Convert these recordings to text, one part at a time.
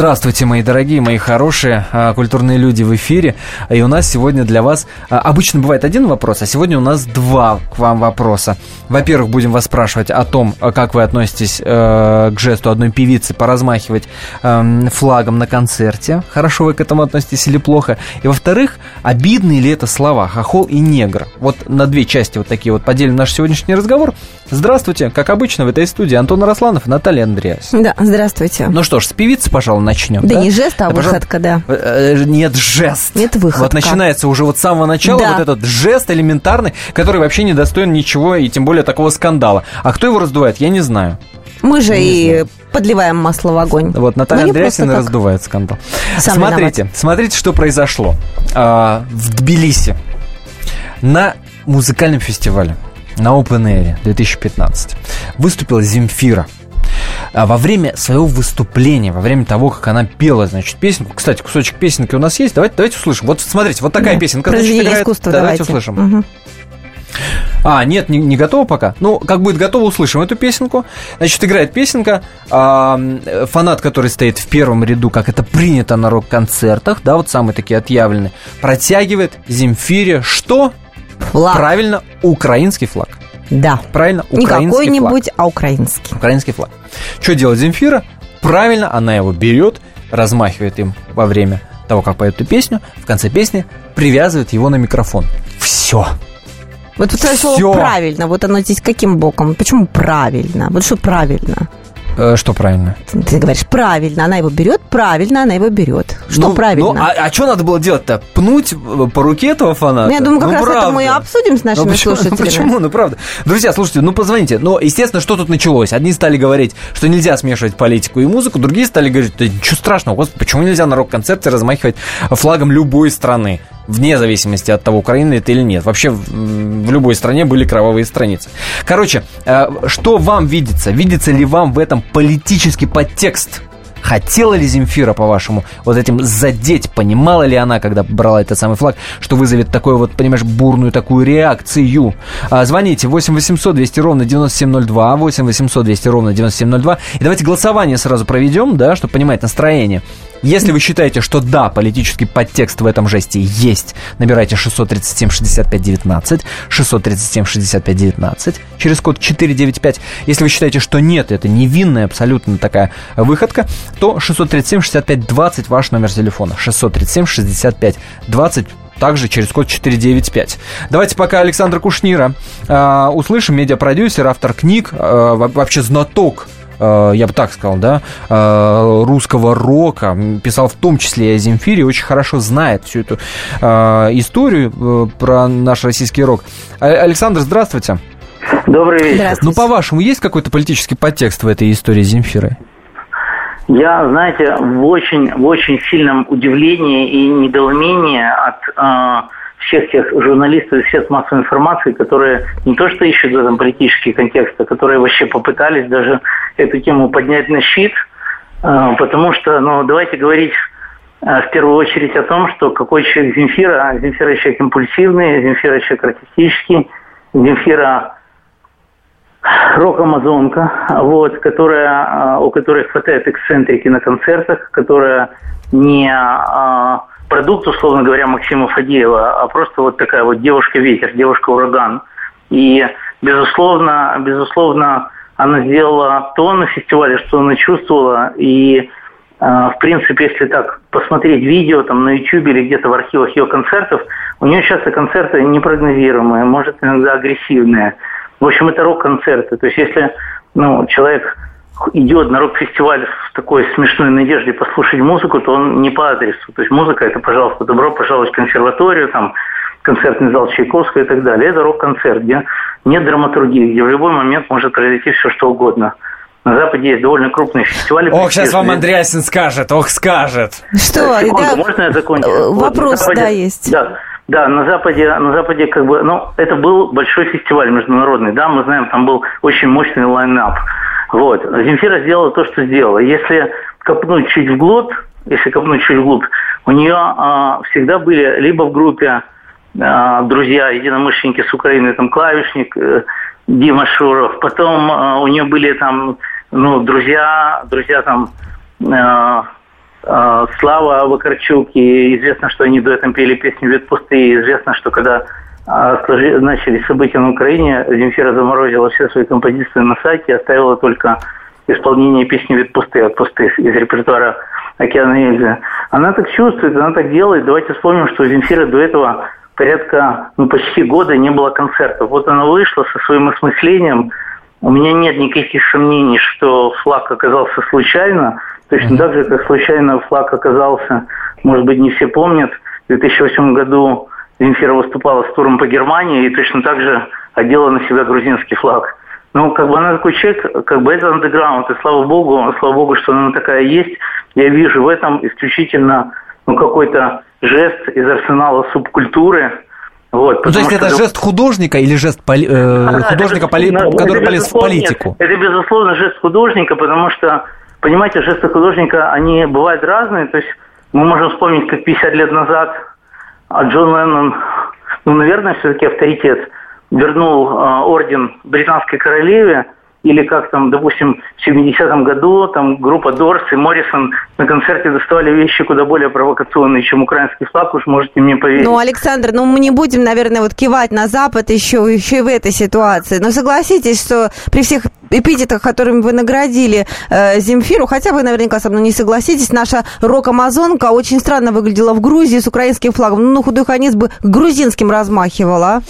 Здравствуйте, мои дорогие, мои хорошие а, культурные люди в эфире. И у нас сегодня для вас... А, обычно бывает один вопрос, а сегодня у нас два к вам вопроса. Во-первых, будем вас спрашивать о том, а, как вы относитесь э, к жесту одной певицы поразмахивать э, флагом на концерте. Хорошо вы к этому относитесь или плохо? И во-вторых, обидные ли это слова «хохол» и «негр»? Вот на две части вот такие вот поделим наш сегодняшний разговор. Здравствуйте, как обычно в этой студии Антон Росланов и Наталья Андреас. Да, здравствуйте. Ну что ж, с певицы, пожалуй, начнем. Да, да? не жест, а да, выходка, да. Э, э, нет, жест. Нет, выходка. Вот начинается уже вот с самого начала да. вот этот жест элементарный, который вообще не достоин ничего и тем более такого скандала. А кто его раздувает, я не знаю. Мы же не и знаю. подливаем масло в огонь. Вот Наталья Андреасина раздувает скандал. Сам смотрите, виноват. смотрите, что произошло а, в Тбилиси на музыкальном фестивале на Open Air 2015 выступила Земфира. А во время своего выступления, во время того, как она пела, значит, песенку, кстати, кусочек песенки у нас есть, давайте, давайте услышим. Вот смотрите, вот такая да. песенка, значит, играет. Искусства, давайте. давайте услышим. Угу. А, нет, не, не готово пока. Ну, как будет готово, услышим эту песенку. Значит, играет песенка. А, фанат, который стоит в первом ряду, как это принято на рок-концертах, да, вот самые такие отъявленные, протягивает Земфире что? Флаг. Правильно, украинский флаг. Да. Правильно, Не какой-нибудь, а украинский. Украинский флаг. Что делает Земфира? Правильно, она его берет, размахивает им во время того, как поет эту песню, в конце песни привязывает его на микрофон. Все. Вот это слово правильно, вот оно здесь каким боком? Почему правильно? Вот что правильно? Э, что правильно? Ты говоришь, правильно, она его берет, правильно, она его берет. Что ну, правильно? Ну, а, а что надо было делать-то? Пнуть по руке этого фаната? Ну, я думаю, как ну, раз правда. это мы и обсудим с нашими ну, почему, слушателями. Ну, почему? Ну, правда. Друзья, слушайте, ну, позвоните. Ну, естественно, что тут началось? Одни стали говорить, что нельзя смешивать политику и музыку, другие стали говорить, да ничего страшного, господи, почему нельзя на рок-концерте размахивать флагом любой страны? вне зависимости от того, Украина это или нет. Вообще в, в любой стране были кровавые страницы. Короче, э, что вам видится? Видится ли вам в этом политический подтекст? Хотела ли Земфира, по-вашему, вот этим задеть? Понимала ли она, когда брала этот самый флаг, что вызовет такую вот, понимаешь, бурную такую реакцию? А, звоните 8 800 200 ровно 9702, 8 800 200 ровно 9702. И давайте голосование сразу проведем, да, чтобы понимать настроение. Если вы считаете, что да, политический подтекст в этом жесте есть, набирайте 637 65 19, 637 65 19, через код 495. Если вы считаете, что нет, это невинная абсолютно такая выходка, то 637 65 20 ваш номер телефона. 637 65 20 также через код 495. Давайте пока Александра Кушнира э, услышим, медиапродюсер, автор книг, э, вообще знаток я бы так сказал, да, э, русского рока, писал в том числе и о Земфире, очень хорошо знает всю эту э, историю про наш российский рок. Александр, здравствуйте. Добрый вечер. Ну, по-вашему, есть какой-то политический подтекст в этой истории Земфиры? Я, знаете, в очень, в очень сильном удивлении и недоумении от всех тех журналистов и средств массовой информации, которые не то что ищут в этом политический контекст, а которые вообще попытались даже эту тему поднять на щит, э, потому что, ну, давайте говорить э, в первую очередь о том, что какой человек Земфира, Земфира человек импульсивный, Земфира человек артистический, Земфира рок-амазонка, вот, которая, э, у которой хватает эксцентрики на концертах, которая не продукт, условно говоря, Максима Фадеева, а просто вот такая вот девушка-ветер, девушка-ураган. И, безусловно, безусловно, она сделала то на фестивале, что она чувствовала. И, а, в принципе, если так посмотреть видео там на YouTube или где-то в архивах ее концертов, у нее часто концерты непрогнозируемые, может, иногда агрессивные. В общем, это рок-концерты. То есть, если ну, человек идет на рок-фестиваль в такой смешной надежде послушать музыку, то он не по адресу. То есть музыка это, пожалуйста, добро пожаловать в консерваторию, там, концертный зал Чайковского и так далее. Это рок-концерт, где нет драматургии, где в любой момент может произойти все, что угодно. На Западе есть довольно крупные фестивали. Ох, сейчас вам Андреасин скажет, ох, скажет. Что? Секунду, да, можно я закончу? Э, вопрос, вот, Западе, да, есть. Да, да, на Западе, на Западе как бы, ну, это был большой фестиваль международный, да, мы знаем, там был очень мощный лайнап. Вот. Земфира сделала то, что сделала. Если копнуть чуть вглубь, если копнуть чуть вглубь, у нее э, всегда были либо в группе э, друзья, единомышленники с Украины, там клавишник э, Дима Шуров, потом э, у нее были там ну, друзья, друзья там э, э, Слава Вакарчук, и известно, что они до этого пели песню «Вид пустые», известно, что когда начались события на Украине, Земфира заморозила все свои композиции на сайте, оставила только исполнение песни «Вид пустые» от пустых из репертуара «Океана Эльзы». Она так чувствует, она так делает. Давайте вспомним, что у Земфиры до этого порядка, ну, почти года не было концертов. Вот она вышла со своим осмыслением. У меня нет никаких сомнений, что флаг оказался случайно. Точно так же, как случайно флаг оказался, может быть, не все помнят, в 2008 году Земфира выступала с туром по Германии и точно так же одела на себя грузинский флаг. Ну, как бы она такой человек, как бы это андеграунд, и слава богу, слава богу, что она такая есть. Я вижу в этом исключительно ну, какой-то жест из арсенала субкультуры. Вот, ну, то есть это что... жест художника или жест поли... э, художника, это, поли... это, который полез в политику? Нет, это, безусловно, жест художника, потому что, понимаете, жесты художника, они бывают разные. То есть мы можем вспомнить, как 50 лет назад Джон Леннон, ну, наверное, все-таки авторитет, вернул э, орден британской королеве – или как там, допустим, в 70-м году там группа Дорс и Моррисон на концерте доставали вещи куда более провокационные, чем украинский флаг, уж можете мне поверить. Ну, Александр, ну мы не будем, наверное, вот кивать на Запад еще, еще и в этой ситуации. Но согласитесь, что при всех эпитетах, которыми вы наградили э, Земфиру, хотя вы наверняка со мной не согласитесь, наша рок-амазонка очень странно выглядела в Грузии с украинским флагом. Ну, худой конец бы грузинским размахивала.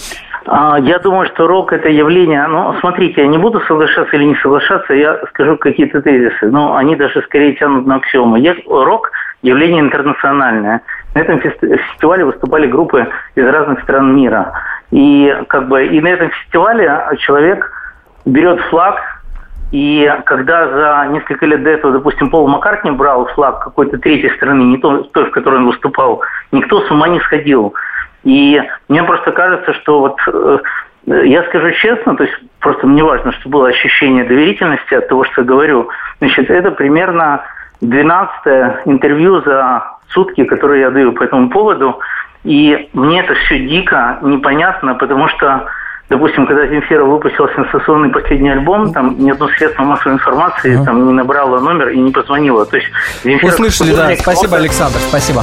А? Я думаю, что рок – это явление, ну, смотрите, я не буду соглашаться или не соглашаться, я скажу какие-то тезисы, но они даже скорее тянут на аксиомы. Рок – явление интернациональное. На этом фестивале выступали группы из разных стран мира. И как бы и на этом фестивале человек берет флаг, и когда за несколько лет до этого, допустим, Пол Маккартни брал флаг какой-то третьей страны, не той, в которой он выступал, никто с ума не сходил. И мне просто кажется, что вот э, я скажу честно, то есть просто мне важно, чтобы было ощущение доверительности от того, что я говорю. Значит, это примерно 12 интервью за сутки, которые я даю по этому поводу. И мне это все дико непонятно, потому что, допустим, когда Земфира выпустила сенсационный последний альбом, там ни одно средство массовой информации там не набрало номер и не позвонило. То есть Земфира... Услышали, да. Спасибо, Александр, спасибо.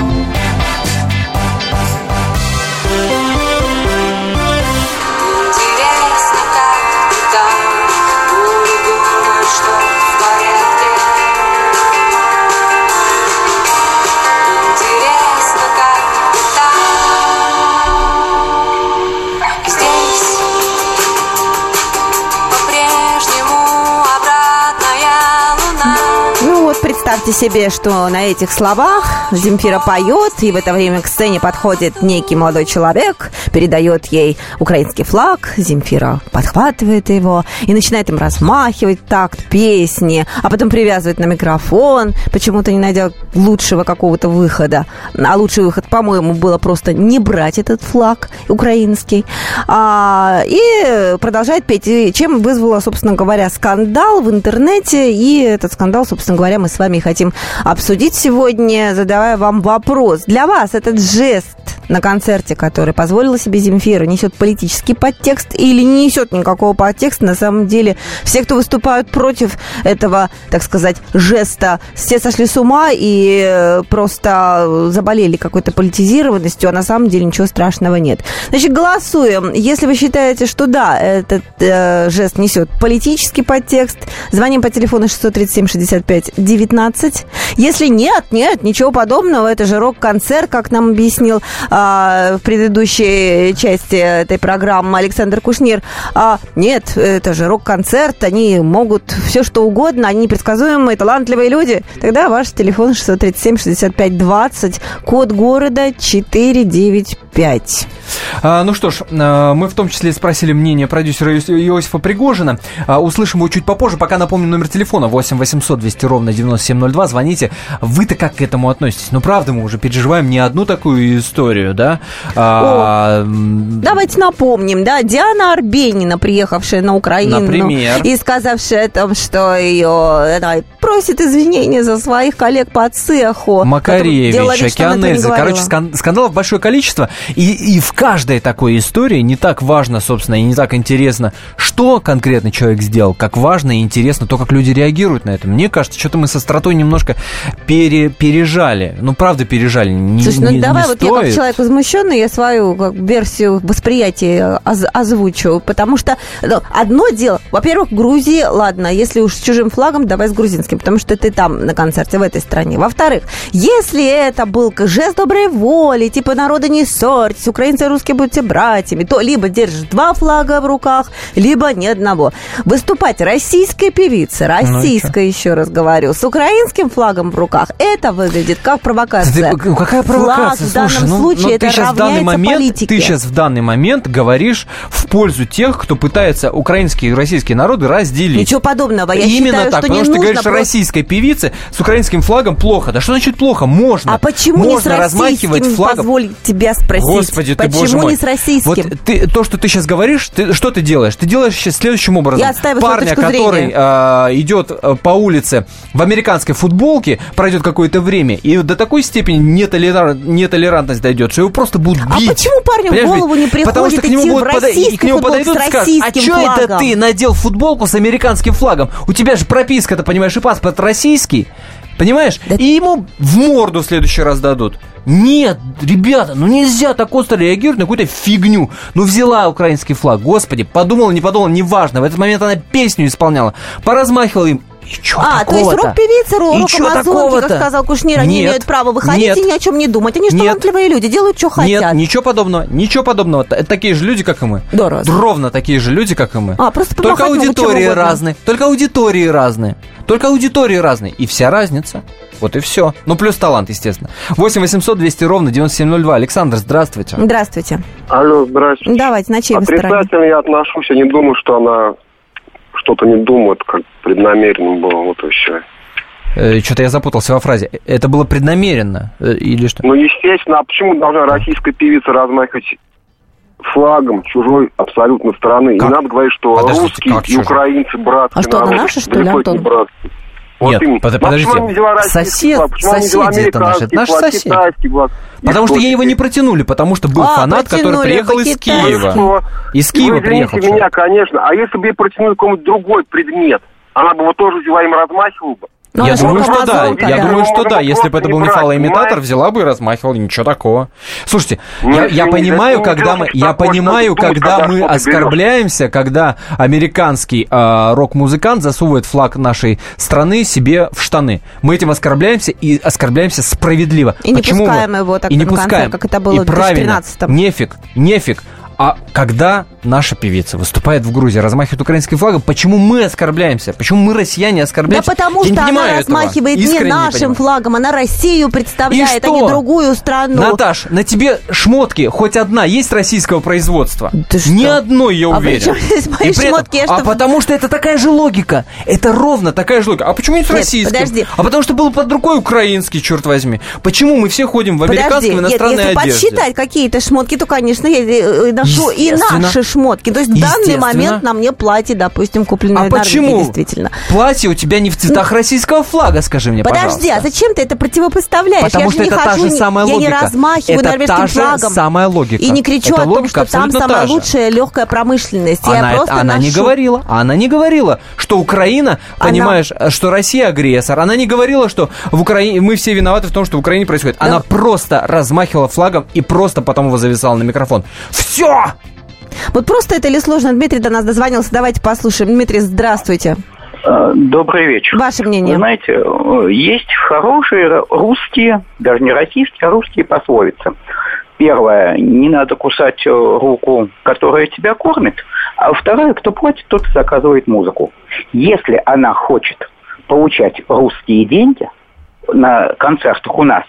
Представьте себе, что на этих словах Земфира поет, и в это время к сцене подходит некий молодой человек, передает ей украинский флаг, Земфира подхватывает его и начинает им размахивать такт песни, а потом привязывает на микрофон, почему-то не найдя лучшего какого-то выхода. А лучший выход, по-моему, было просто не брать этот флаг украинский. А, и продолжает петь, чем вызвало, собственно говоря, скандал в интернете, и этот скандал, собственно говоря, мы с вами хотим обсудить сегодня, задавая вам вопрос. Для вас этот жест на концерте, который позволила себе Земфира, несет политический подтекст или не несет никакого подтекста. На самом деле все, кто выступают против этого, так сказать, жеста, все сошли с ума и э, просто заболели какой-то политизированностью, а на самом деле ничего страшного нет. Значит, голосуем. Если вы считаете, что да, этот э, жест несет политический подтекст, звоним по телефону 637 65 19. Если нет, нет, ничего подобного, это же рок-концерт, как нам объяснил а, в предыдущей части этой программы Александр Кушнир. А, нет, это же рок-концерт, они могут все что угодно, они непредсказуемые, талантливые люди. Тогда ваш телефон 637-65-20, код города 495. А, ну что ж, а, мы в том числе спросили мнение продюсера Иосифа Пригожина. А, услышим его чуть попозже. Пока напомню номер телефона 8 800 200 ровно 9702. Звоните. Вы-то как к этому относитесь? Ну, правда, мы уже переживаем не одну такую историю, да? А, О, давайте напомним, да, Диана Арбенина, приехавшая на Украину. Например. И сказавшая о том, что ее она просит извинения за своих коллег по цеху. Макаревич, Океанельза. Короче, скандалов большое количество. И, и в каждой такой истории не так важно, собственно, и не так интересно, что конкретно человек сделал, как важно и интересно то, как люди реагируют на это. Мне кажется, что-то мы со стратой немножко пере, пережали. Ну, правда, пережали. Не, Слушай, ну не, давай не вот стоит. я как человек возмущенный, я свою как, версию восприятия оз, озвучу, потому что ну, одно дело, во-первых, Грузии, ладно, если уж с чужим флагом, давай с грузинским, потому что ты там на концерте в этой стране. Во-вторых, если это был жест доброй воли, типа народа не ссорьтесь, украинцы русские будете братьями, то либо держишь два флага в руках, либо ни одного. Выступать российской певице, Ну российской, еще раз говорю, с украинским флагом в руках, это выглядит как провокация. Ты- какая провокация? Флаг в данном ну, случае ну, это ты сейчас в данный равняется момент, политике. ты сейчас в данный момент говоришь в пользу тех, кто пытается украинские и российские народы разделить. Ничего подобного. Я Именно считаю, так, что потому что ты говоришь, просто- российской певице с украинским флагом плохо. Да что значит плохо? Можно. А почему не с Можно размахивать флагом. позволь тебя спросить? Господи, ты Почему боже мой. не с российским? Вот ты, то, что ты сейчас говоришь, ты, что ты делаешь? Ты делаешь сейчас следующим образом. Я отстаиваю Парня, который зрения. а, идет а, по улице в американской футболке, пройдет какое-то время, и до такой степени нетолерант, нетолерантность дойдет, что его просто будут А бить. почему парню в Понимаешь, голову не бить? Потому что приходит к нему идти будут в и российский к нему подойдут и скажут, а российским что это флагом?» ты надел футболку с американским флагом? У тебя же прописка, ты понимаешь, и паспорт российский. Понимаешь? Да- И ему в морду в следующий раз дадут. Нет, ребята, ну нельзя так остро реагировать на какую-то фигню. Ну взяла украинский флаг, господи, подумала, не подумала, неважно. В этот момент она песню исполняла, поразмахивала им. И чё А, то есть такого-то? рок-певицы, рок-амазонки, как такого-то? сказал Кушнир, они Нет, имеют право выходить нет. и ни о чем не думать. Они же Нет. талантливые люди, делают, что Нет, хотят. ничего подобного, ничего подобного. Это такие же люди, как и мы. Да? Ровно такие же люди, как и мы. А, просто Только аудитории разные. Только аудитории разные. Только аудитории разные. И вся разница. Вот и все. Ну, плюс талант, естественно. 8 800 200 ровно 9702. Александр, здравствуйте. Здравствуйте. Алло, здрасте. Давайте, на чьей стороне? Отрицательно я отношусь, я не думаю, что она что-то не думает, как преднамеренно было, вот и все. что-то я запутался во фразе. Это было преднамеренно? э, Или что? Ну, естественно, а почему должна российская певица размахивать флагом чужой абсолютно страны? Как? Не надо говорить, что Подождите, русские и чужой? украинцы братские А что, она наша, что ли, Далеко это не Антон? Братские. Нет, под- Ну, а российский Сосед- флаг? Соседи это наши, это наши флаг? И Потому что ей его не протянули, потому что был А, фанат, который протянули приехал из. Киева. Из Ну, Киева извините приехал. меня, человек. конечно. А если бы ей протянули какой-нибудь другой предмет, она бы его тоже взяла им размахивала бы? Ну, я думаю, что да. Я да. думаю, что да. Если бы это был не не фалоимитатор, взяла бы и размахивала, ничего такого. Слушайте, я, я не- понимаю, не когда мы, я понимаю, когда мы оскорбляемся, когда американский э, рок-музыкант засовывает флаг нашей страны себе в штаны. Мы этим оскорбляемся и оскорбляемся справедливо. И не Почему мы- пускаем его так и не пускаем. как это было и в правильно, 2013-м. нефиг, нефиг. А когда наша певица выступает в Грузии, размахивает украинским флагом, почему мы оскорбляемся? Почему мы, россияне, Да оскорбляемся? потому Я не что она понимаю этого. размахивает не Искренне нашим понимаю. флагом, она Россию представляет, И а не другую страну. Наташ, на тебе шмотки хоть одна есть российского производства? Ты что? Ни одной, я А уверен. чем здесь мои И этом- шмотки? Я а что, потому что это такая же логика. Это ровно такая же логика. А почему не с Нет, российским? подожди. А потому что был под рукой украинский, черт возьми. Почему мы все ходим в Подожди, американской, в нет, иностранной если одежде? подсчитать какие-то шмотки, то, конечно, я э, ношу и наши шмотки. То есть в данный момент на мне платье, допустим, купленное А в почему? действительно. Платье у тебя не в цветах российского флага, скажи мне, Подожди, пожалуйста. а зачем ты это противопоставляешь? Потому я что же не это та хожу, же не- самая я логика. не размахиваю Это норвежским та же флагом. самая логика. И не кричу Эта о том, что там самая та же. лучшая легкая промышленность. Она, я это- просто она не ношу. говорила, она не говорила, что Украина, Она- понимаешь, что Россия агрессор. Она не говорила, что в Украине мы все виноваты в том, что в Украине происходит. Да. Она просто размахивала флагом и просто потом его зависала на микрофон. Все! Вот просто это или сложно? Дмитрий до нас дозвонился. Давайте послушаем. Дмитрий, здравствуйте. Э, Добрый вечер. Ваше мнение. Вы знаете, э, есть хорошие русские, даже не российские, а русские пословицы. Первое, не надо кусать э, руку, которая тебя кормит. А второе, кто платит, тот заказывает музыку. Если она хочет получать русские деньги на концертах у нас,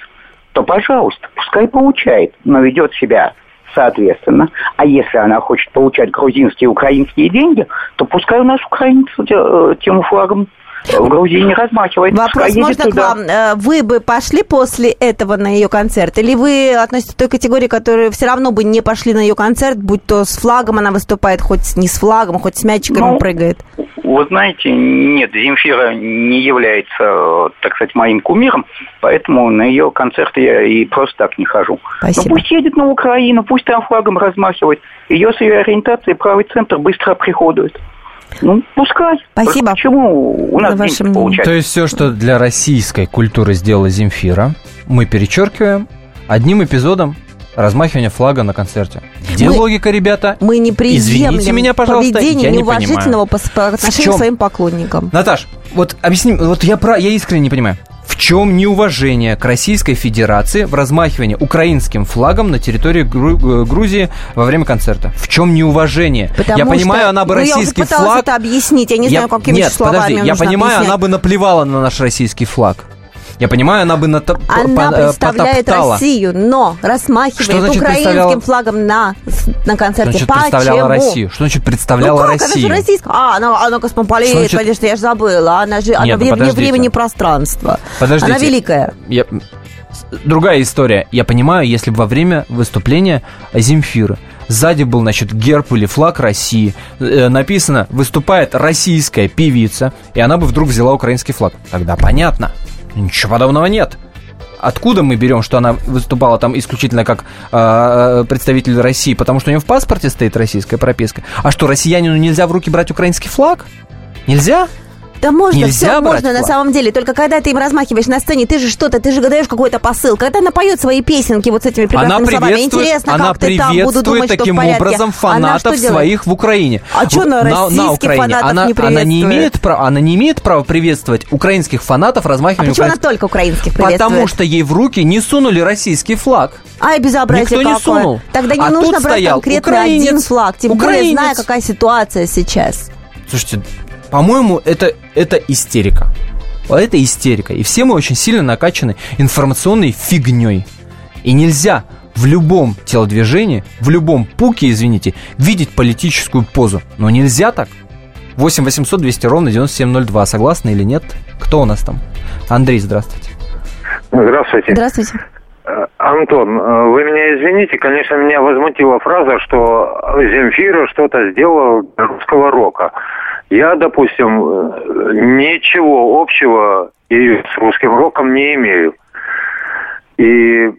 то, пожалуйста, пускай получает, но ведет себя соответственно. А если она хочет получать грузинские и украинские деньги, то пускай у нас украинцы э, тем флагом в Грузии не размахивает. Вопрос можно туда. к вам. Э, вы бы пошли после этого на ее концерт? Или вы относитесь к той категории, которые все равно бы не пошли на ее концерт, будь то с флагом она выступает, хоть не с флагом, хоть с мячиками ну, прыгает? Вы знаете, нет, Земфира не является, так сказать, моим кумиром, поэтому на ее концерты я и просто так не хожу. Спасибо. Но пусть едет на Украину, пусть там флагом размахивает. Ее с ее ориентацией правый центр быстро приходует. Ну, пускай. Спасибо. Почему у нас ваше получается? То есть все, что для российской культуры сделала Земфира, мы перечеркиваем одним эпизодом размахивания флага на концерте. Где мы, логика, ребята? Мы не приемлем Извините меня, пожалуйста, поведение я неуважительного по, по отношению к своим поклонникам. Наташ, вот объясни, вот я, про, я искренне не понимаю. В чем неуважение к Российской Федерации в размахивании украинским флагом на территории Гру- э, Грузии во время концерта? В чем неуважение? Потому я понимаю, она бы ну, российский я флаг. это объяснить, я не я, знаю, какими нет, словами подожди, я понимаю, объяснять. она бы наплевала на наш российский флаг. Я понимаю, она бы на Она по, представляет потоптала. Россию, но рассмахивает украинским флагом на, на концерте. Что значит Почему? представляла Россию? Что значит представляла ну, как? Россию? Она же российская. А, она, она космополит, значит... конечно, я же забыла. Она же она вне, вне времени пространства. Подождите. Она великая. Я... Другая история. Я понимаю, если бы во время выступления Земфиры Сзади был, значит, герб или флаг России. Э, написано «Выступает российская певица», и она бы вдруг взяла украинский флаг. Тогда понятно. Ничего подобного нет. Откуда мы берем, что она выступала там исключительно как э, представитель России? Потому что у нее в паспорте стоит российская прописка. А что, россиянину нельзя в руки брать украинский флаг? Нельзя? Да можно, Нельзя все можно флаг. на самом деле. Только когда ты им размахиваешь на сцене, ты же что-то, ты же даешь какой-то посыл. Когда она поет свои песенки вот с этими прекрасными она словами, интересно, она как ты там буду думать, таким что в образом фанатов своих в Украине. А что на, на, на Украине? фанатов она, не она не имеет права, она не имеет права приветствовать украинских фанатов размахиванием. А почему украинских... она только украинских приветствует? Потому что ей в руки не сунули российский флаг. Ай, безобразие Никто какое. не сунул. Тогда не а нужно брать конкретно украинец, один флаг, тем украинец. более зная, какая ситуация сейчас. Слушайте, по-моему, это, это истерика. Это истерика. И все мы очень сильно накачаны информационной фигней. И нельзя в любом телодвижении, в любом пуке, извините, видеть политическую позу. Но нельзя так. 8 800 200 ровно 9702. Согласны или нет? Кто у нас там? Андрей, здравствуйте. Здравствуйте. Здравствуйте. Э, Антон, э, вы меня извините, конечно, меня возмутила фраза, что Земфира что-то сделала для русского рока. Я, допустим, э, ничего общего и с русским роком не имею. И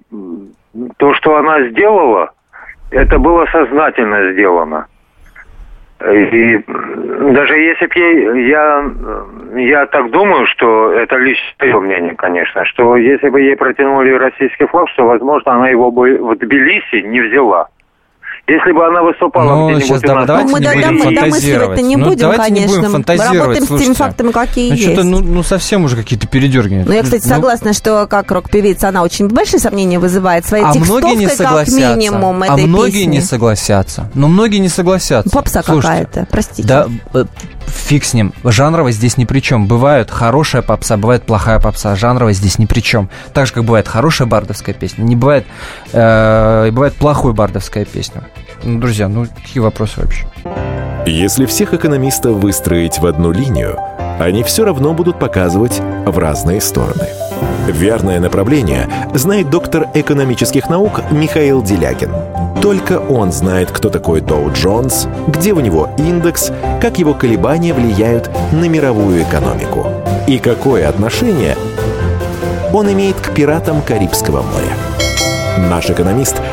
то, что она сделала, это было сознательно сделано. И даже если бы ей, я, я так думаю, что это лишь мое мнение, конечно, что если бы ей протянули российский флаг, что, возможно, она его бы в Тбилиси не взяла. Если бы она выступала ну, где-нибудь сейчас, у нас... давайте ну, мы не будем мы фантазировать. не ну, будем, давайте конечно. не будем фантазировать, Мы работаем слушайте. с теми фактами, какие ну, есть. Что-то, ну, ну, совсем уже какие-то передергивания. Ну, я, кстати, ну, согласна, что как рок-певица она очень большие сомнения вызывает своей а текстовкой, многие не согласятся. как минимум, а этой многие песни. не согласятся. Но многие не согласятся. Попса Слушайте, какая-то, простите. Да, э, фиг с ним. Жанровая здесь ни при чем. Бывает хорошая попса, бывает плохая попса. Жанровая здесь ни при чем. Так же, как бывает хорошая бардовская песня, не бывает, э, бывает плохой бардовская песня. Ну, друзья, ну какие вопросы вообще? Если всех экономистов выстроить в одну линию, они все равно будут показывать в разные стороны. Верное направление знает доктор экономических наук Михаил Делякин. Только он знает, кто такой Доу Джонс, где у него индекс, как его колебания влияют на мировую экономику и какое отношение он имеет к пиратам Карибского моря. Наш экономист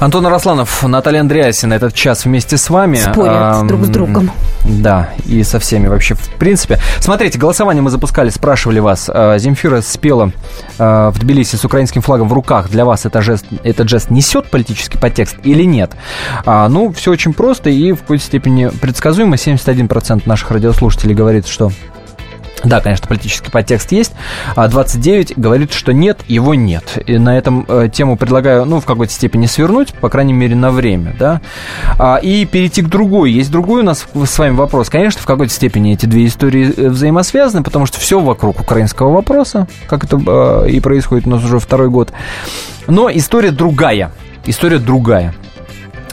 Антон Арасланов, Наталья Андреасина этот час вместе с вами. Спорят друг с другом. Да, и со всеми вообще в принципе. Смотрите, голосование мы запускали, спрашивали вас. А, Земфира спела а, в Тбилиси с украинским флагом в руках. Для вас это жест, этот жест несет политический подтекст или нет? А, ну, все очень просто и в какой-то степени предсказуемо. 71% наших радиослушателей говорит, что да, конечно, политический подтекст есть. А 29 говорит, что нет, его нет. И на этом э, тему предлагаю, ну, в какой-то степени свернуть, по крайней мере, на время, да. А, и перейти к другой. Есть другой у нас с вами вопрос. Конечно, в какой-то степени эти две истории э, взаимосвязаны, потому что все вокруг украинского вопроса, как это э, и происходит у нас уже второй год. Но история другая. История другая.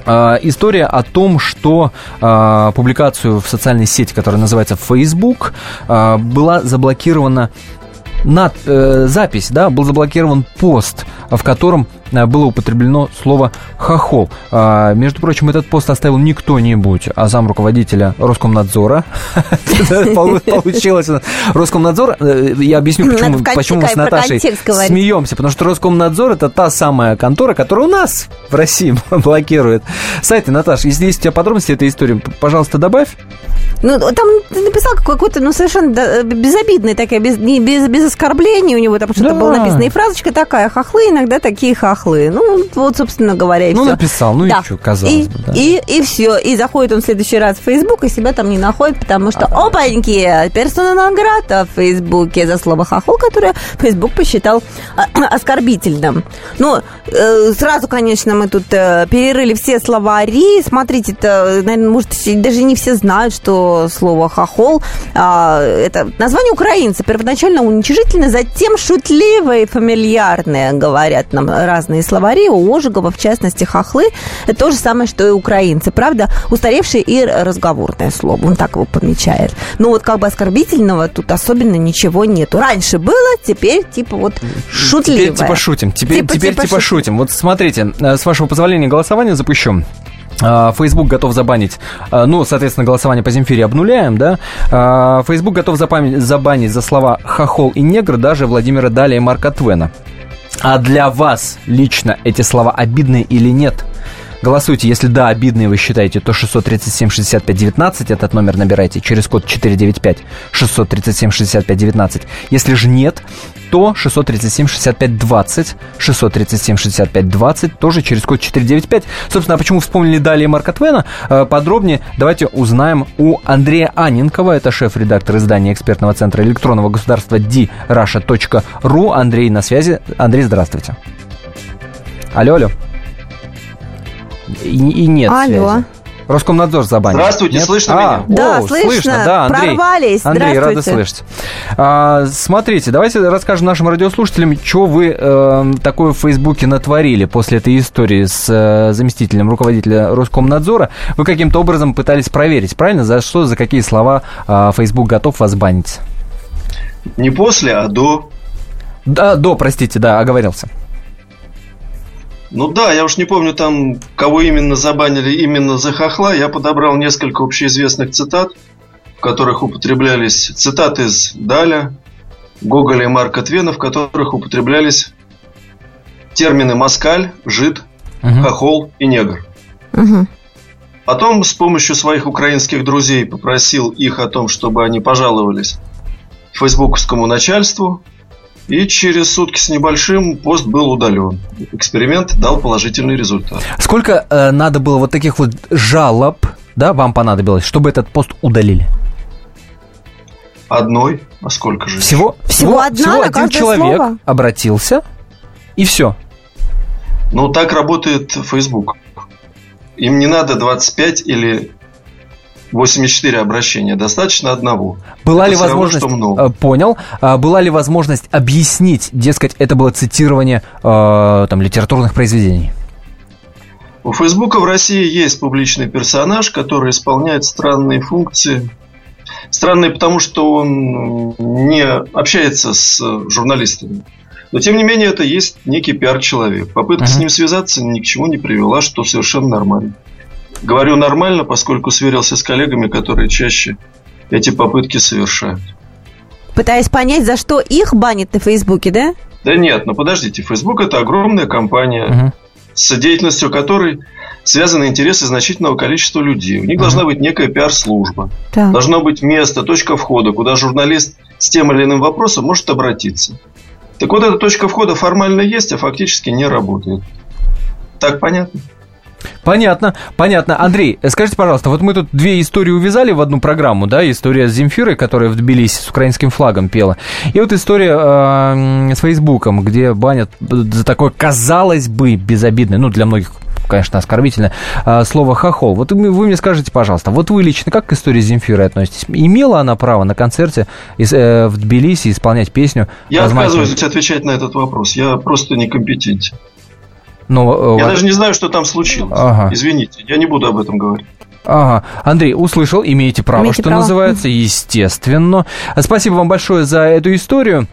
А, история о том, что а, публикацию в социальной сети, которая называется Facebook, а, была заблокирована над, э, запись, да, был заблокирован пост, в котором э, было употреблено слово «хохол». А, между прочим, этот пост оставил не кто-нибудь, а зам руководителя Роскомнадзора. Получилось. Роскомнадзор, э, я объясню, почему, почему мы с Наташей смеемся, потому что Роскомнадзор это та самая контора, которая у нас в России блокирует сайты. Наташа, если есть у тебя подробности этой истории, пожалуйста, добавь. Ну, там ты написал какой-то, ну, совершенно безобидный, такая, без, без, без оскорблений у него там что-то да. было написано. И фразочка такая, хохлы иногда такие хохлы. Ну, вот, собственно говоря, и ну, все. написал, ну да. и что, казалось и, бы, да. И, и все. И заходит он в следующий раз в Facebook, и себя там не находит, потому что, а, опаньки, персона награта в Фейсбуке за слово хохол, которое Facebook посчитал а, оскорбительным. Ну, э, сразу, конечно, мы тут э, перерыли все словари. Смотрите, это, наверное, может, даже не все знают, что слово хохол а, это название украинца. Первоначально уничижительно, затем шутливое и фамильярное, говорят нам разные словари. У Ожегова, в частности, хохлы, это то же самое, что и украинцы. Правда, устаревшее и разговорное слово. Он так его помечает. Но вот как бы оскорбительного тут особенно ничего нету. Раньше было, теперь типа вот шутливое. Теперь типа шутим. Теперь типа, теперь, типа, типа шутим. шутим. Вот смотрите, э, с вашего позволения голосование запущу. Facebook готов забанить, а, ну, соответственно, голосование по Земфире обнуляем, да. Facebook готов забанить за слова «хохол» и «негр» даже Владимира Даля и Марка Твена. А для вас лично эти слова обидны или нет? Голосуйте, если да, обидные вы считаете, то 637-65-19, этот номер набирайте через код 495 637-65-19. Если же нет, то 637-65-20, 637-65-20, тоже через код 495. Собственно, а почему вспомнили далее Марка Твена, э, подробнее давайте узнаем у Андрея Анинкова, это шеф-редактор издания экспертного центра электронного государства drusha.ru. Андрей на связи. Андрей, здравствуйте. Алло, алло. И, и нет Алло. связи. Роскомнадзор забанил. Здравствуйте, Нет? слышно а, меня? Да, о, слышно. слышно. Да, Андрей, Прорвались. Андрей, рада слышать. А, смотрите, давайте расскажем нашим радиослушателям, что вы э, такое в Фейсбуке натворили после этой истории с э, заместителем руководителя Роскомнадзора. Вы каким-то образом пытались проверить, правильно? За что, за какие слова э, Facebook готов вас банить? Не после, а до. Да, до, простите, да, оговорился. Ну да, я уж не помню там, кого именно забанили именно за хохла. Я подобрал несколько общеизвестных цитат, в которых употреблялись цитаты из Даля, Гоголя и Марка Твена, в которых употреблялись термины «москаль», «жид», угу. «хохол» и «негр». Угу. Потом с помощью своих украинских друзей попросил их о том, чтобы они пожаловались фейсбуковскому начальству – и через сутки с небольшим пост был удален. Эксперимент дал положительный результат. Сколько э, надо было вот таких вот жалоб, да, вам понадобилось, чтобы этот пост удалили? Одной. А сколько же? Всего, всего, всего, одна всего один человек слово? обратился, и все. Ну, так работает Facebook. Им не надо 25 или 84 обращения, достаточно одного. Была это ли возможность, равно, э, понял, а, была ли возможность объяснить, дескать, это было цитирование э, там, литературных произведений? У Фейсбука в России есть публичный персонаж, который исполняет странные функции. Странные, потому что он не общается с журналистами. Но тем не менее, это есть некий пиар-человек. Попытка uh-huh. с ним связаться ни к чему не привела, что совершенно нормально. Говорю нормально, поскольку сверился с коллегами, которые чаще эти попытки совершают. Пытаясь понять, за что их банят на Фейсбуке, да? Да нет, ну подождите, Фейсбук это огромная компания. Угу. с деятельностью которой связаны интересы значительного количества людей. У них должна быть некая пиар-служба. Так. Должно быть место, точка входа, куда журналист с тем или иным вопросом может обратиться. Так вот, эта точка входа формально есть, а фактически не работает. Так понятно? Понятно, понятно. Андрей, скажите, пожалуйста, вот мы тут две истории увязали в одну программу, да, история с Земфирой, которая в Тбилиси с украинским флагом пела, и вот история э, с Фейсбуком, где банят за такое, казалось бы, безобидное, ну, для многих конечно, оскорбительное, э, слово «хохол». Вот вы мне скажите, пожалуйста, вот вы лично как к истории с Земфирой относитесь? Имела она право на концерте из- э, в Тбилиси исполнять песню? Я размахивая- отказываюсь отвечать на этот вопрос. Я просто некомпетентен. Но, э, Я даже не знаю, что там случилось. Ага. Извините, я не буду об этом говорить. Ага. Андрей, услышал, имеете право, Имеете что право. называется, естественно. Спасибо вам большое за эту историю.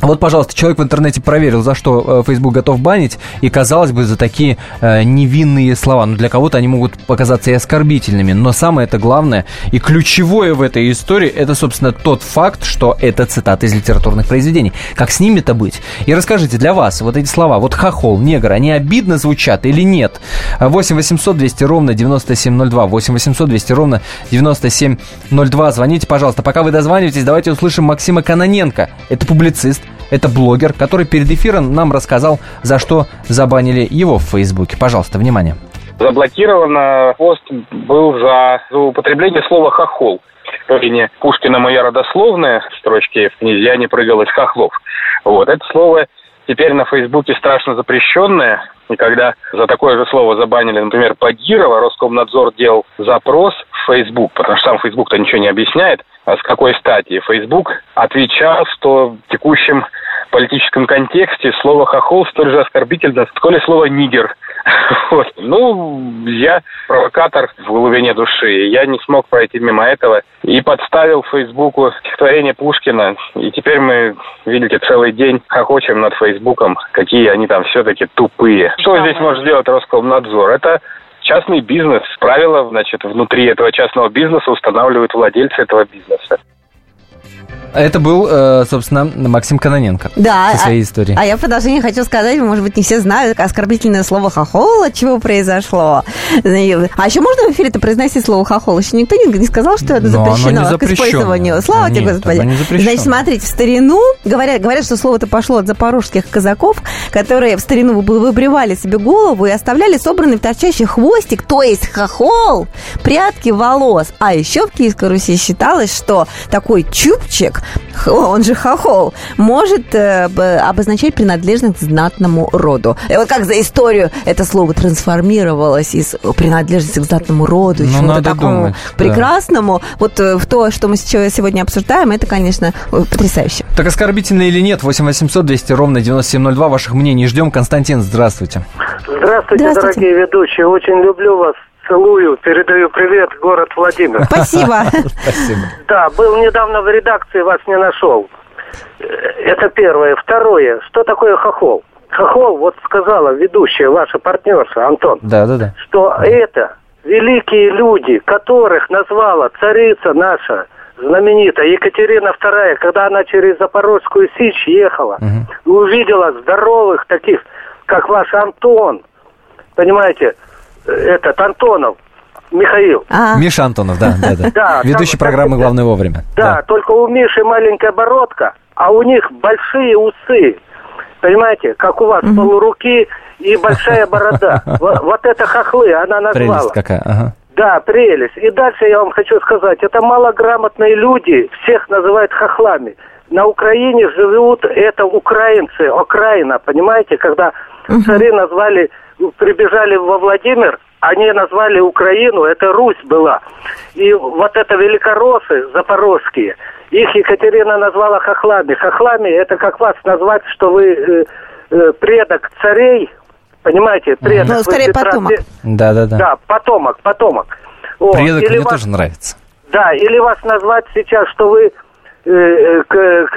Вот, пожалуйста, человек в интернете проверил, за что э, Facebook готов банить, и, казалось бы, за такие э, невинные слова. Но для кого-то они могут показаться и оскорбительными. Но самое это главное и ключевое в этой истории, это, собственно, тот факт, что это цитаты из литературных произведений. Как с ними-то быть? И расскажите, для вас вот эти слова, вот хохол, негр, они обидно звучат или нет? 8 800 200 ровно 9702, 8 800 200 ровно 9702. Звоните, пожалуйста. Пока вы дозваниваетесь, давайте услышим Максима Каноненко. Это публицист, это блогер, который перед эфиром нам рассказал, за что забанили его в Фейсбуке. Пожалуйста, внимание. Заблокирован пост был за, употребление слова «хохол». В Лене Пушкина моя родословная, в строчке в книге «Я не прыгал из хохлов». Вот, это слово теперь на Фейсбуке страшно запрещенное. И когда за такое же слово забанили, например, Багирова, Роскомнадзор делал запрос в Facebook, потому что сам Facebook-то ничего не объясняет, а с какой стати. Facebook отвечал, что в текущем политическом контексте слово «хохол» столь же оскорбительно, сколь слово «нигер». Вот. Ну, я провокатор в глубине души. Я не смог пройти мимо этого и подставил Фейсбуку стихотворение Пушкина. И теперь мы, видите, целый день хохочем над Фейсбуком, какие они там все-таки тупые. Что здесь может сделать Роскомнадзор? Это частный бизнес. Правила, значит, внутри этого частного бизнеса устанавливают владельцы этого бизнеса. Это был, э, собственно, Максим Каноненко Да, со своей а- историей. А я в продолжение хочу сказать, может быть, не все знают оскорбительное слово хохол, от чего произошло. А еще можно в эфире-то произносить слово хохол? Еще никто не, не сказал, что это Но запрещено не к запрещено. использованию. Слава тебе, Нет, Господи. не запрещено. Значит, смотрите, в старину, говорят, говорят, что слово-то пошло от запорожских казаков, которые в старину вы- выбривали себе голову и оставляли собранный в торчащий хвостик, то есть хохол, прятки волос. А еще в Киевской Руси считалось, что такой чубчик, х- он же хохол, может э, обозначать принадлежность к знатному роду. И вот как за историю это слово трансформировалось из принадлежности к знатному роду, Ну, чему-то такому думать, да. прекрасному. Вот э, в то, что мы сейчас сегодня обсуждаем, это, конечно, э, потрясающе. Так оскорбительно или нет? 8 800 200 ровно 9702. Ваших мнений ждем. Константин, здравствуйте. Здравствуйте, Здравствуйте. дорогие ведущие. Очень люблю вас. Целую. Передаю привет, город Владимир. Спасибо. Спасибо. Да, был недавно в редакции, вас не нашел. Это первое. Второе. Что такое хохол? Хохол, вот сказала ведущая, ваша партнерша, Антон, Да, да, да. что это великие люди, которых назвала царица наша, знаменитая Екатерина II, когда она через Запорожскую Сечь ехала, и увидела здоровых таких, как ваш Антон, понимаете, этот Антонов, Михаил. А, Миша Антонов, да, да, да. Да, Ведущий там- программы «Главное вовремя». Да, только у Миши маленькая бородка, а у них большие усы. Понимаете, как у вас полуруки и большая борода. Во- Вот это хохлы она назвала. Прелесть какая. Ага. Да, прелесть. И дальше я вам хочу сказать, это малограмотные люди, всех называют хохлами. На Украине живут это украинцы, окраина, понимаете, когда цари назвали, прибежали во Владимир, они назвали Украину, это Русь была. И вот это великороссы запорожские, их Екатерина назвала хохлами. Хохлами это как вас назвать, что вы э, э, предок царей, понимаете, предок. Ну, вы скорее Петра потомок. Да, да, да. да, потомок, потомок. Вот. Предок мне вас- тоже нравится. Да, или вас назвать сейчас, что вы э, э, к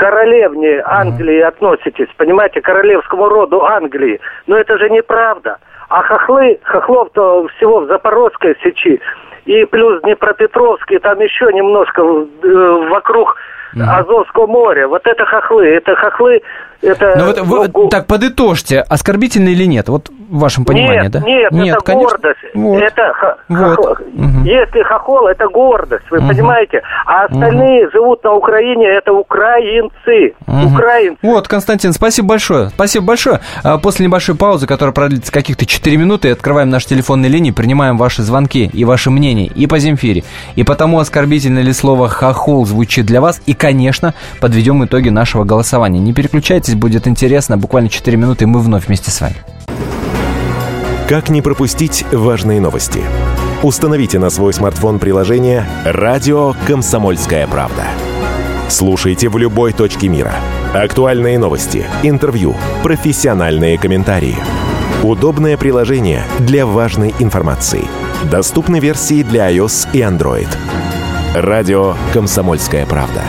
королевне Англии относитесь, понимаете, королевскому роду Англии. Но это же неправда. А хохлы, хохлов-то всего в Запорожской сечи, и плюс Днепропетровский, там еще немножко э, вокруг Азовского моря. Вот это хохлы. Это хохлы это... Ну, вот, вы, ну, так, подытожьте, оскорбительно или нет? Вот в вашем понимании, нет, да? Нет, нет, это конечно. гордость. Вот. Это х- вот. хохол. Угу. Если хохол, это гордость, вы угу. понимаете? А остальные угу. живут на Украине, это украинцы. Угу. Украинцы. Вот, Константин, спасибо большое. Спасибо большое. А, после небольшой паузы, которая продлится каких-то 4 минуты, открываем наши телефонные линии, принимаем ваши звонки и ваши мнения и по Земфире, и по тому, оскорбительное ли слово «хохол» звучит для вас, и, конечно, подведем итоги нашего голосования. Не переключайтесь, будет интересно. Буквально 4 минуты, и мы вновь вместе с вами. Как не пропустить важные новости? Установите на свой смартфон приложение «Радио Комсомольская правда». Слушайте в любой точке мира. Актуальные новости, интервью, профессиональные комментарии. Удобное приложение для важной информации. Доступны версии для iOS и Android. Радио «Комсомольская правда».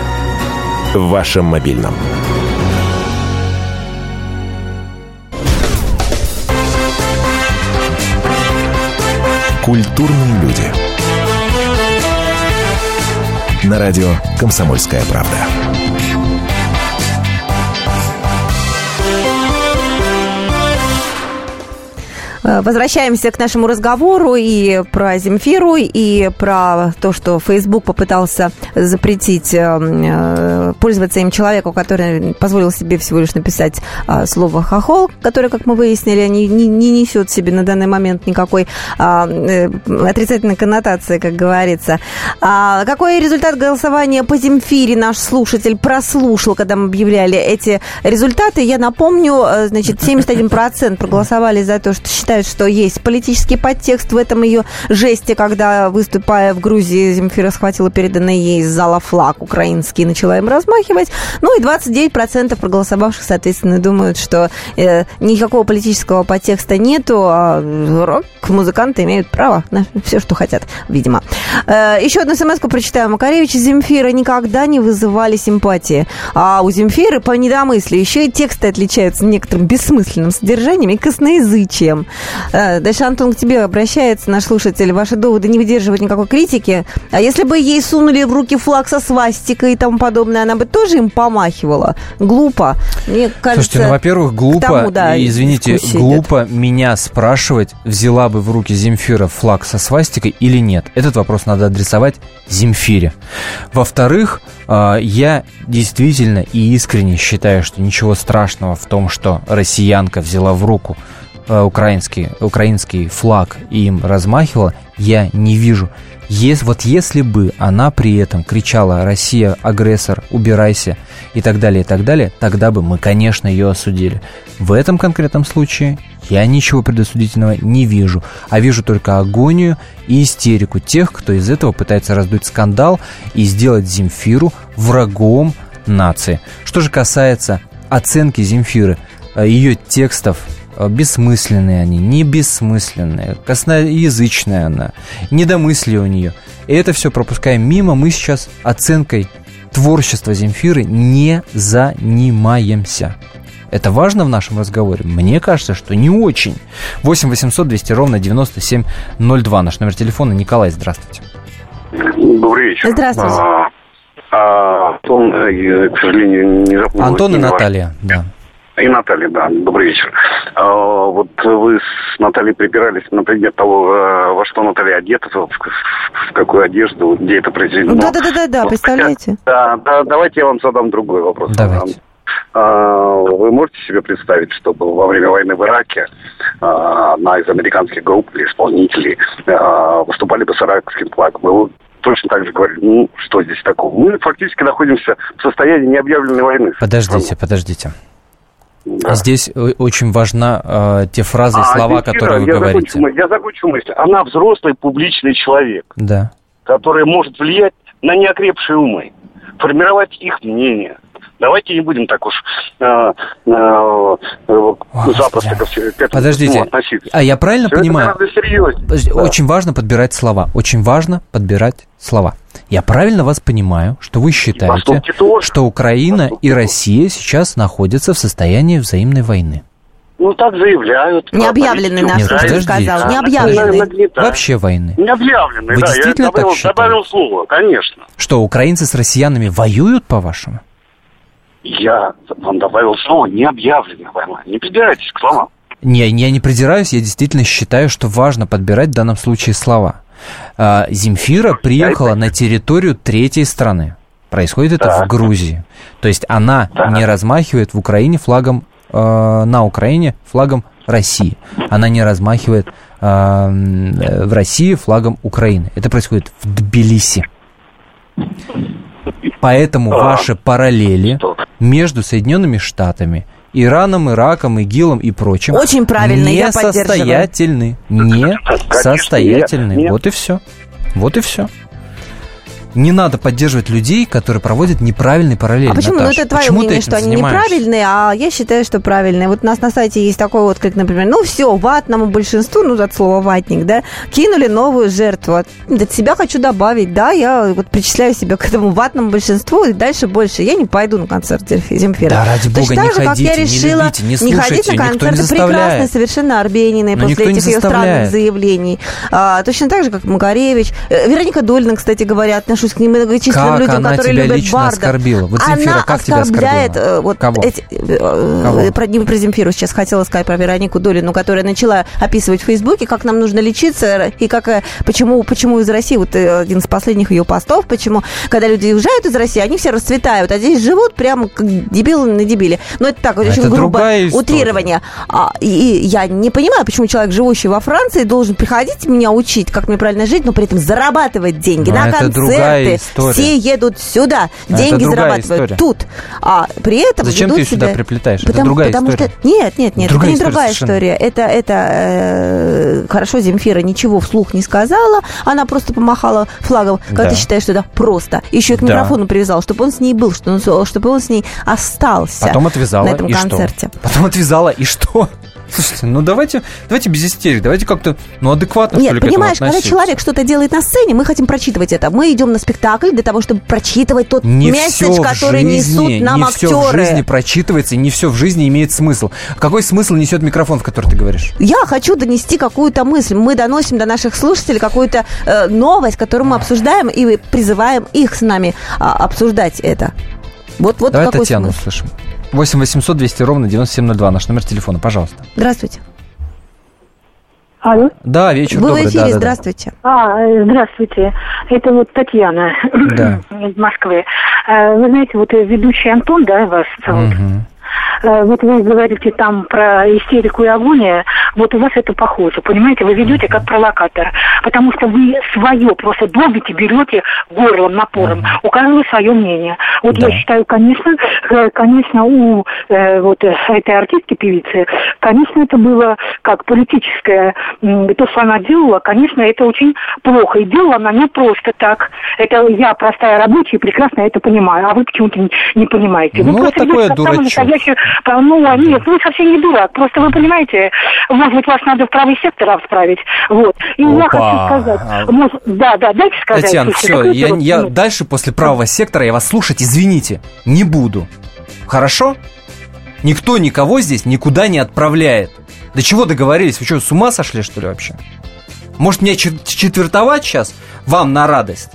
В вашем мобильном. Культурные люди. На радио «Комсомольская правда». Возвращаемся к нашему разговору и про Земфиру, и про то, что Facebook попытался запретить э, э, пользоваться им человеку, который позволил себе всего лишь написать слово «хохол», которое, как мы выяснили, не, не, не несет себе на данный момент никакой а, отрицательной коннотации, как говорится. А, какой результат голосования по Земфире наш слушатель прослушал, когда мы объявляли эти результаты? Я напомню, значит, 71% проголосовали за то, что считают считают, что есть политический подтекст в этом ее жесте, когда, выступая в Грузии, Земфира схватила переданный ей из зала флаг украинский и начала им размахивать. Ну и 29% проголосовавших, соответственно, думают, что э, никакого политического подтекста нету, а рок-музыканты имеют право на все, что хотят, видимо. Э, еще одну смс прочитаю. Макаревич и Земфира никогда не вызывали симпатии. А у Земфиры по недомыслию еще и тексты отличаются некоторым бессмысленным содержанием и косноязычием. Э, дальше, Антон, к тебе обращается наш слушатель. Ваши доводы не выдерживают никакой критики. А если бы ей сунули в руки флаг со свастикой и тому подобное, она бы тоже им помахивала? Глупо. Мне кажется... Слушайте, ну, во-первых, глупо, тому, да, и, извините, глупо идет. меня спрашивать, взяла бы в руки Земфира флаг со свастикой или нет. Этот вопрос надо адресовать Земфире. Во-вторых, э, я действительно и искренне считаю, что ничего страшного в том, что россиянка взяла в руку украинский, украинский флаг и им размахивала, я не вижу. Если, вот если бы она при этом кричала «Россия, агрессор, убирайся» и так далее, и так далее, тогда бы мы, конечно, ее осудили. В этом конкретном случае я ничего предосудительного не вижу, а вижу только агонию и истерику тех, кто из этого пытается раздуть скандал и сделать Земфиру врагом нации. Что же касается оценки Земфиры, э, ее текстов Э, бессмысленные они, не бессмысленные, косноязычная она, недомыслие у нее. И это все пропускаем мимо, мы сейчас оценкой творчества Земфиры не занимаемся. Это важно в нашем разговоре? Мне кажется, что не очень. 8 800 200 ровно 9702. Наш номер телефона. Николай, здравствуйте. Добрый вечер. Здравствуйте. А, а, Антон, э, к сожалению, не запомнил. Антон и Наталья, да. И Наталья, да. Добрый вечер. А, вот вы с Натальей припирались на предмет того, э, во что Наталья одета, в, в какую одежду, где это произведено. Да-да-да, да, представляете? Да, да, давайте я вам задам другой вопрос. Давайте. А, вы можете себе представить, чтобы во время войны в Ираке а, одна из американских групп или исполнителей выступали бы с иракским флагом? Вы точно так же говорили, ну, что здесь такого? Мы фактически находимся в состоянии необъявленной войны. Подождите, подождите. Да. Здесь очень важна э, те фразы и а, слова, а, которые вы я говорите. Закончу, я закончу мысль. Она взрослый публичный человек, да. который может влиять на неокрепшие умы, формировать их мнение. Давайте не будем так уж э, э, запросто ко всему Подождите, относиться. а я правильно Все понимаю? Это да. Очень важно подбирать слова. Очень важно подбирать слова. Я правильно вас понимаю, что вы считаете, что Украина и Россия сейчас находятся в состоянии взаимной войны? Ну, так заявляют. Не объявленный наш, Нет, ты сказал. Не объявленный. Вообще войны. Не объявленный, Вы да. действительно я так добавил, считаете? добавил слово, конечно. Что, украинцы с россиянами воюют, по-вашему? Я вам добавил слово не объявленная война. Не придирайтесь к словам. Не, я не придираюсь, я действительно считаю, что важно подбирать в данном случае слова. А, Земфира приехала на территорию третьей страны. Происходит это в Так. Грузии. То есть она Так. не размахивает в Украине флагом, э, на Украине флагом России. Она не размахивает э, в России флагом Украины. Это происходит в Тбилиси. Поэтому А. ваши параллели Что? между Соединенными Штатами, Ираном, Ираком, ИГИЛом и прочим Очень правильно, не я поддерживаю. состоятельны. Не Конечно, состоятельны. я- я- Вот и все. Вот и все. Не надо поддерживать людей, которые проводят неправильный параллель. А почему? Ну, Наташ. это твое Почему мнение, что они занимаешься? неправильные, а я считаю, что правильные. Вот у нас на сайте есть такой вот, как, например, ну все, ватному большинству, ну, от слова ватник, да, кинули новую жертву. От себя хочу добавить, да, я вот причисляю себя к этому ватному большинству, и дальше больше. Я не пойду на концерт Земфи- Земфира. Да ради бога, Точно не так же, как я ходите, не решила любите, не не слушайте, ходить на не концерты прекрасной совершенно Арбениной Но никто после не этих ее странных заявлений. А, точно так же, как Магаревич. Э, Вероника Долина, кстати говоря, отношусь к немногочисленным Как людям, она которые тебя любят лично Барда. оскорбила? Вот Земфира она как тебя оскорбляет оскорбила? э, вот Кого? эти, э, Кого? э, про, не про Земфиру сейчас хотела сказать, про Веронику Долину, которая начала описывать в Фейсбуке, как нам нужно лечиться и как, почему, почему из России, вот один из последних ее постов, почему, когда люди уезжают из России, они все расцветают, а здесь живут прямо как дебилы на дебиле. Но это так, очень Это другая грубое история. утрирование. А, и, и я не понимаю, почему человек, живущий во Франции, должен приходить меня учить, как мне правильно жить, но при этом зарабатывать деньги Но на другая концерты. Все едут сюда, Это деньги зарабатывают история. тут. А при этом Зачем ведут ты сюда себя- приплетаешь? Это Потому, другая потому история. Что... Нет, нет, нет, Другая это не история другая совершенно. история. Это, это э, хорошо, Земфира ничего вслух не сказала, она просто помахала флагом, когда Да. ты считаешь, что это просто. Еще и к Да. микрофону привязал, чтобы он с ней был, что он- чтобы он с ней остался Потом отвязала, на этом и концерте. что? Потом отвязала, и что? Слушайте, ну давайте, давайте без истерик, давайте как-то, ну, адекватно, что Нет, ли, к этому понимаешь, когда человек что-то делает на сцене, мы хотим прочитывать это. Мы идем на спектакль для того, чтобы прочитывать тот не месседж, который жизни, несут нам не актеры. все в жизни прочитывается, и не все в жизни имеет смысл. Какой смысл несет микрофон, в который ты говоришь? Я хочу донести какую-то мысль. Мы доносим до наших слушателей какую-то э, новость, которую мы обсуждаем, и призываем их с нами а, обсуждать это. Вот, вот Давай какой Татьяну смысл. услышим. 8 800 200 ровно 9702, наш номер телефона, пожалуйста. Здравствуйте. Алло. Да, вечер Вы добрый. в эфире, да, да, да. здравствуйте. А, э, здравствуйте. Это вот Татьяна Да. из Москвы. Э, Вы знаете, вот э, ведущий Антон, да, вас зовут? Мгм. Э, Вот вы говорите там про истерику и агония, вот у вас это похоже, понимаете, вы ведете как провокатор, потому что вы свое просто долбите, берете горлом, напором, у каждого свое мнение. Вот Да. я считаю, конечно, э, конечно, у э, вот этой артистки, певицы, конечно, это было как политическое, то, что она делала, конечно, это очень плохо. И делала она не просто так. Это я, простая рабочая, прекрасно это понимаю, а вы почему-то не, не понимаете. Вы Ну, просто такое дурачок. А, Ну, нет, вы совсем не дурак. Просто вы понимаете, может быть, вас надо в правый сектор отправить. Вот. И я Опа. хочу сказать, может, да, да, дайте сказать. Татьяна, все, я, я ну, дальше после правого сектора я вас слушать, извините, не буду. Хорошо? Никто никого здесь никуда не отправляет. До чего договорились? Вы что, с ума сошли, что ли, вообще? Может, мне чет- четвертовать сейчас вам на радость?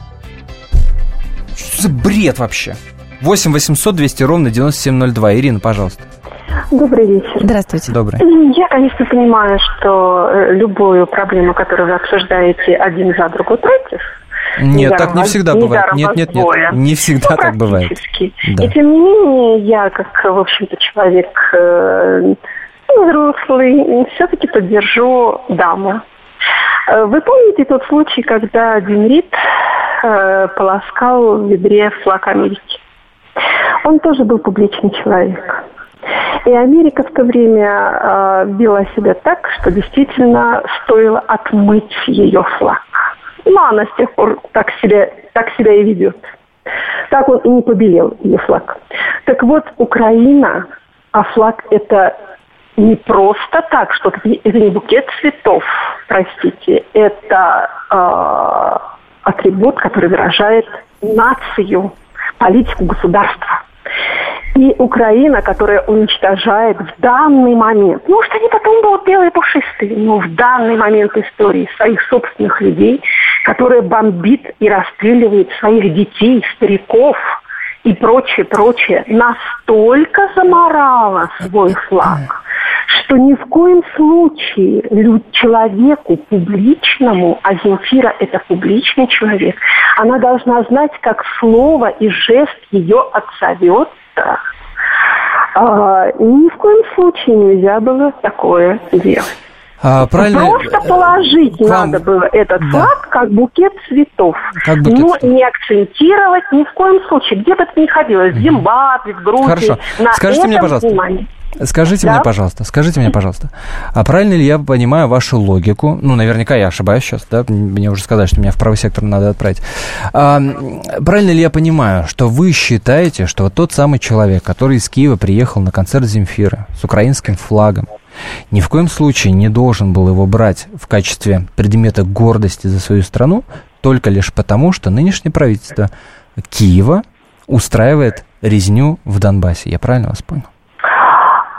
Что за бред вообще? 8 800 200 ровно 9702. Ирина, пожалуйста. Добрый вечер. Здравствуйте. Добрый. Я, конечно, понимаю, что э, любую проблему, которую вы обсуждаете, один за другой против. Нет, Недаром так не всегда бывает. Нет, нет, нет. двое. Не всегда Ну, так бывает. Да. И тем не менее, я, как, в общем-то, человек э, взрослый, все-таки поддержу даму. Э, Вы помните тот случай, когда Дин Рид э, полоскал в ведре флаг Америки? Он тоже был публичный человек. И Америка в то время э, вела себя так, что действительно стоило отмыть ее флаг. Ну, она с тех пор так себя, так себя и ведет. Так он и не побелел, ее флаг. Так вот, Украина, а флаг это не просто так, что это не букет цветов, простите, это э, атрибут, который выражает нацию, политику государства. И Украина, которая уничтожает в данный момент, может, они потом будут белые пушистые, но в данный момент истории своих собственных людей, которая бомбит и расстреливает своих детей, стариков и прочее, прочее, настолько заморала свой флаг, что ни в коем случае человеку публичному, а Земфира это публичный человек, она должна знать, как слово и жест ее отзовется. А, ни в коем случае нельзя было такое делать. А, правильно... Просто положить вам... надо было этот да. флаг как букет цветов. Как букет но не акцентировать ни в коем случае. Где бы это ни ходило, в Зимбабве, в Грузии. Хорошо. На Скажите мне, пожалуйста, внимание. Скажите да? мне, пожалуйста, скажите мне, пожалуйста, а правильно ли я понимаю вашу логику? Ну, наверняка я ошибаюсь сейчас, да? Мне уже сказали, что меня в правый сектор надо отправить. А, правильно ли я понимаю, что вы считаете, что вот тот самый человек, который из Киева приехал на концерт Земфиры с украинским флагом, ни в коем случае не должен был его брать в качестве предмета гордости за свою страну, только лишь потому, что нынешнее правительство Киева устраивает резню в Донбассе. Я правильно вас понял?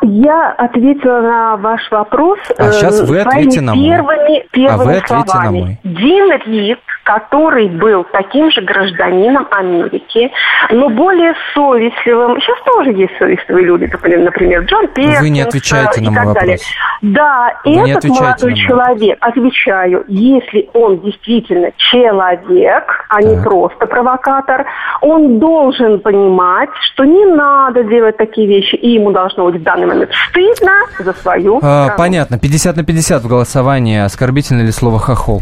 Я ответила на ваш вопрос. А сейчас вы ответите на мой. Первыми, первыми а вы ответите словами. на мой. Дин Рид который был таким же гражданином Америки, но более совестливым. Сейчас тоже есть совестливые люди, например, Джон Перкинс Вы не отвечаете на мой вопрос. Далее. Да, Вы этот молодой человек, отвечаю, если он действительно человек, а так. не просто провокатор, он должен понимать, что не надо делать такие вещи, и ему должно быть в данный момент стыдно за свою а, Понятно. 50 на 50 в голосовании. Оскорбительно ли слово «хохол»?